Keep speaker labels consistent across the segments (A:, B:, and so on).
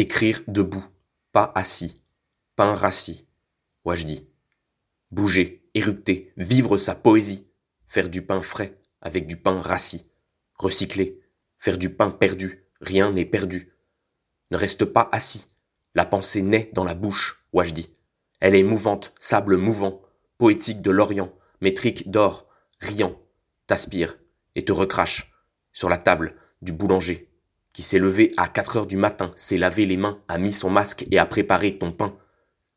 A: Écrire debout, pas assis, pain rassis, dis. Bouger, éructer, vivre sa poésie, faire du pain frais avec du pain rassis, recycler, faire du pain perdu, rien n'est perdu. Ne reste pas assis, la pensée naît dans la bouche, dis. Elle est mouvante, sable mouvant, poétique de l'Orient, métrique d'or, riant, t'aspire et te recrache sur la table du boulanger qui s'est levé à quatre heures du matin, s'est lavé les mains, a mis son masque et a préparé ton pain,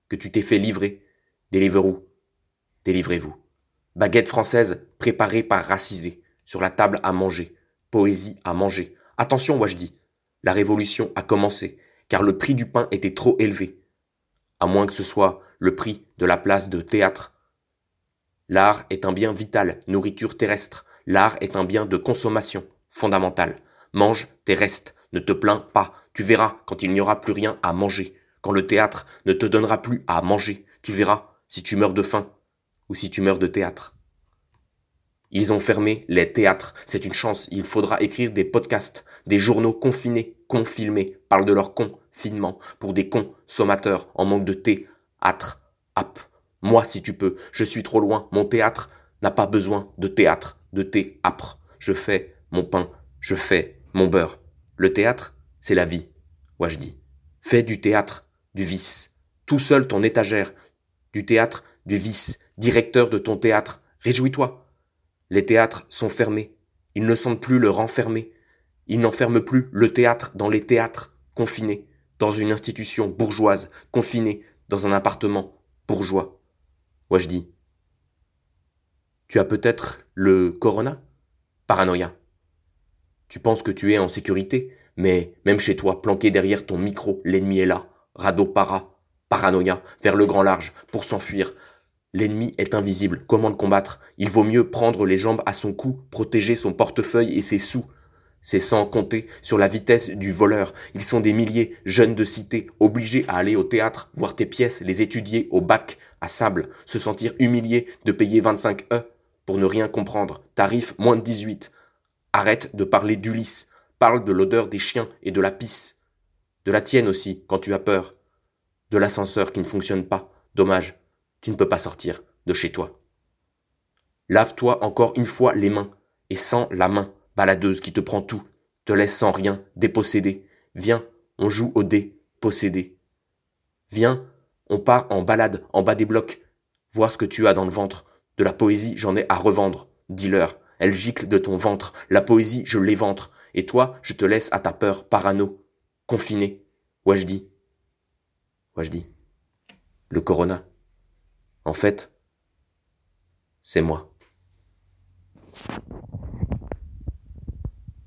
A: que tu t'es fait livrer. Deliveroo. Délivrez-vous. Baguette française préparée par racisé, sur la table à manger, poésie à manger. Attention, dis. la révolution a commencé, car le prix du pain était trop élevé. À moins que ce soit le prix de la place de théâtre. L'art est un bien vital, nourriture terrestre. L'art est un bien de consommation, fondamental. Mange tes restes, ne te plains pas, tu verras quand il n'y aura plus rien à manger, quand le théâtre ne te donnera plus à manger, tu verras si tu meurs de faim ou si tu meurs de théâtre. Ils ont fermé les théâtres, c'est une chance, il faudra écrire des podcasts, des journaux confinés, confilmés, parlent de leur confinement, pour des consommateurs en manque de thé, âtre. Moi si tu peux, je suis trop loin, mon théâtre n'a pas besoin de théâtre, de thé âpre. Je fais mon pain, je fais mon beurre, le théâtre, c'est la vie. je dis. Fais du théâtre, du vice. Tout seul ton étagère, du théâtre, du vice. Directeur de ton théâtre, réjouis-toi. Les théâtres sont fermés. Ils ne sentent plus le renfermer. Ils n'enferment plus le théâtre dans les théâtres, confinés, dans une institution bourgeoise, confinée, dans un appartement bourgeois. je dis. Tu as peut-être le corona? Paranoïa. Tu penses que tu es en sécurité, mais même chez toi, planqué derrière ton micro, l'ennemi est là. Rado para, paranoïa, vers le grand large, pour s'enfuir. L'ennemi est invisible. Comment le combattre Il vaut mieux prendre les jambes à son cou, protéger son portefeuille et ses sous. C'est sans compter sur la vitesse du voleur. Ils sont des milliers, jeunes de cité, obligés à aller au théâtre, voir tes pièces, les étudier au bac, à sable, se sentir humiliés de payer 25 E pour ne rien comprendre. Tarif moins de 18. Arrête de parler d'Ulysse, parle de l'odeur des chiens et de la pisse. De la tienne aussi, quand tu as peur. De l'ascenseur qui ne fonctionne pas. Dommage, tu ne peux pas sortir de chez toi. Lave-toi encore une fois les mains, et sans la main, baladeuse qui te prend tout, te laisse sans rien, dépossédé. Viens, on joue au dé, possédé. Viens, on part en balade, en bas des blocs, voir ce que tu as dans le ventre. De la poésie, j'en ai à revendre. Dis-leur, elle gicle de ton ventre, la poésie, je l'éventre, et toi, je te laisse à ta peur, parano, confiné. je dis Le corona. En fait, c'est moi.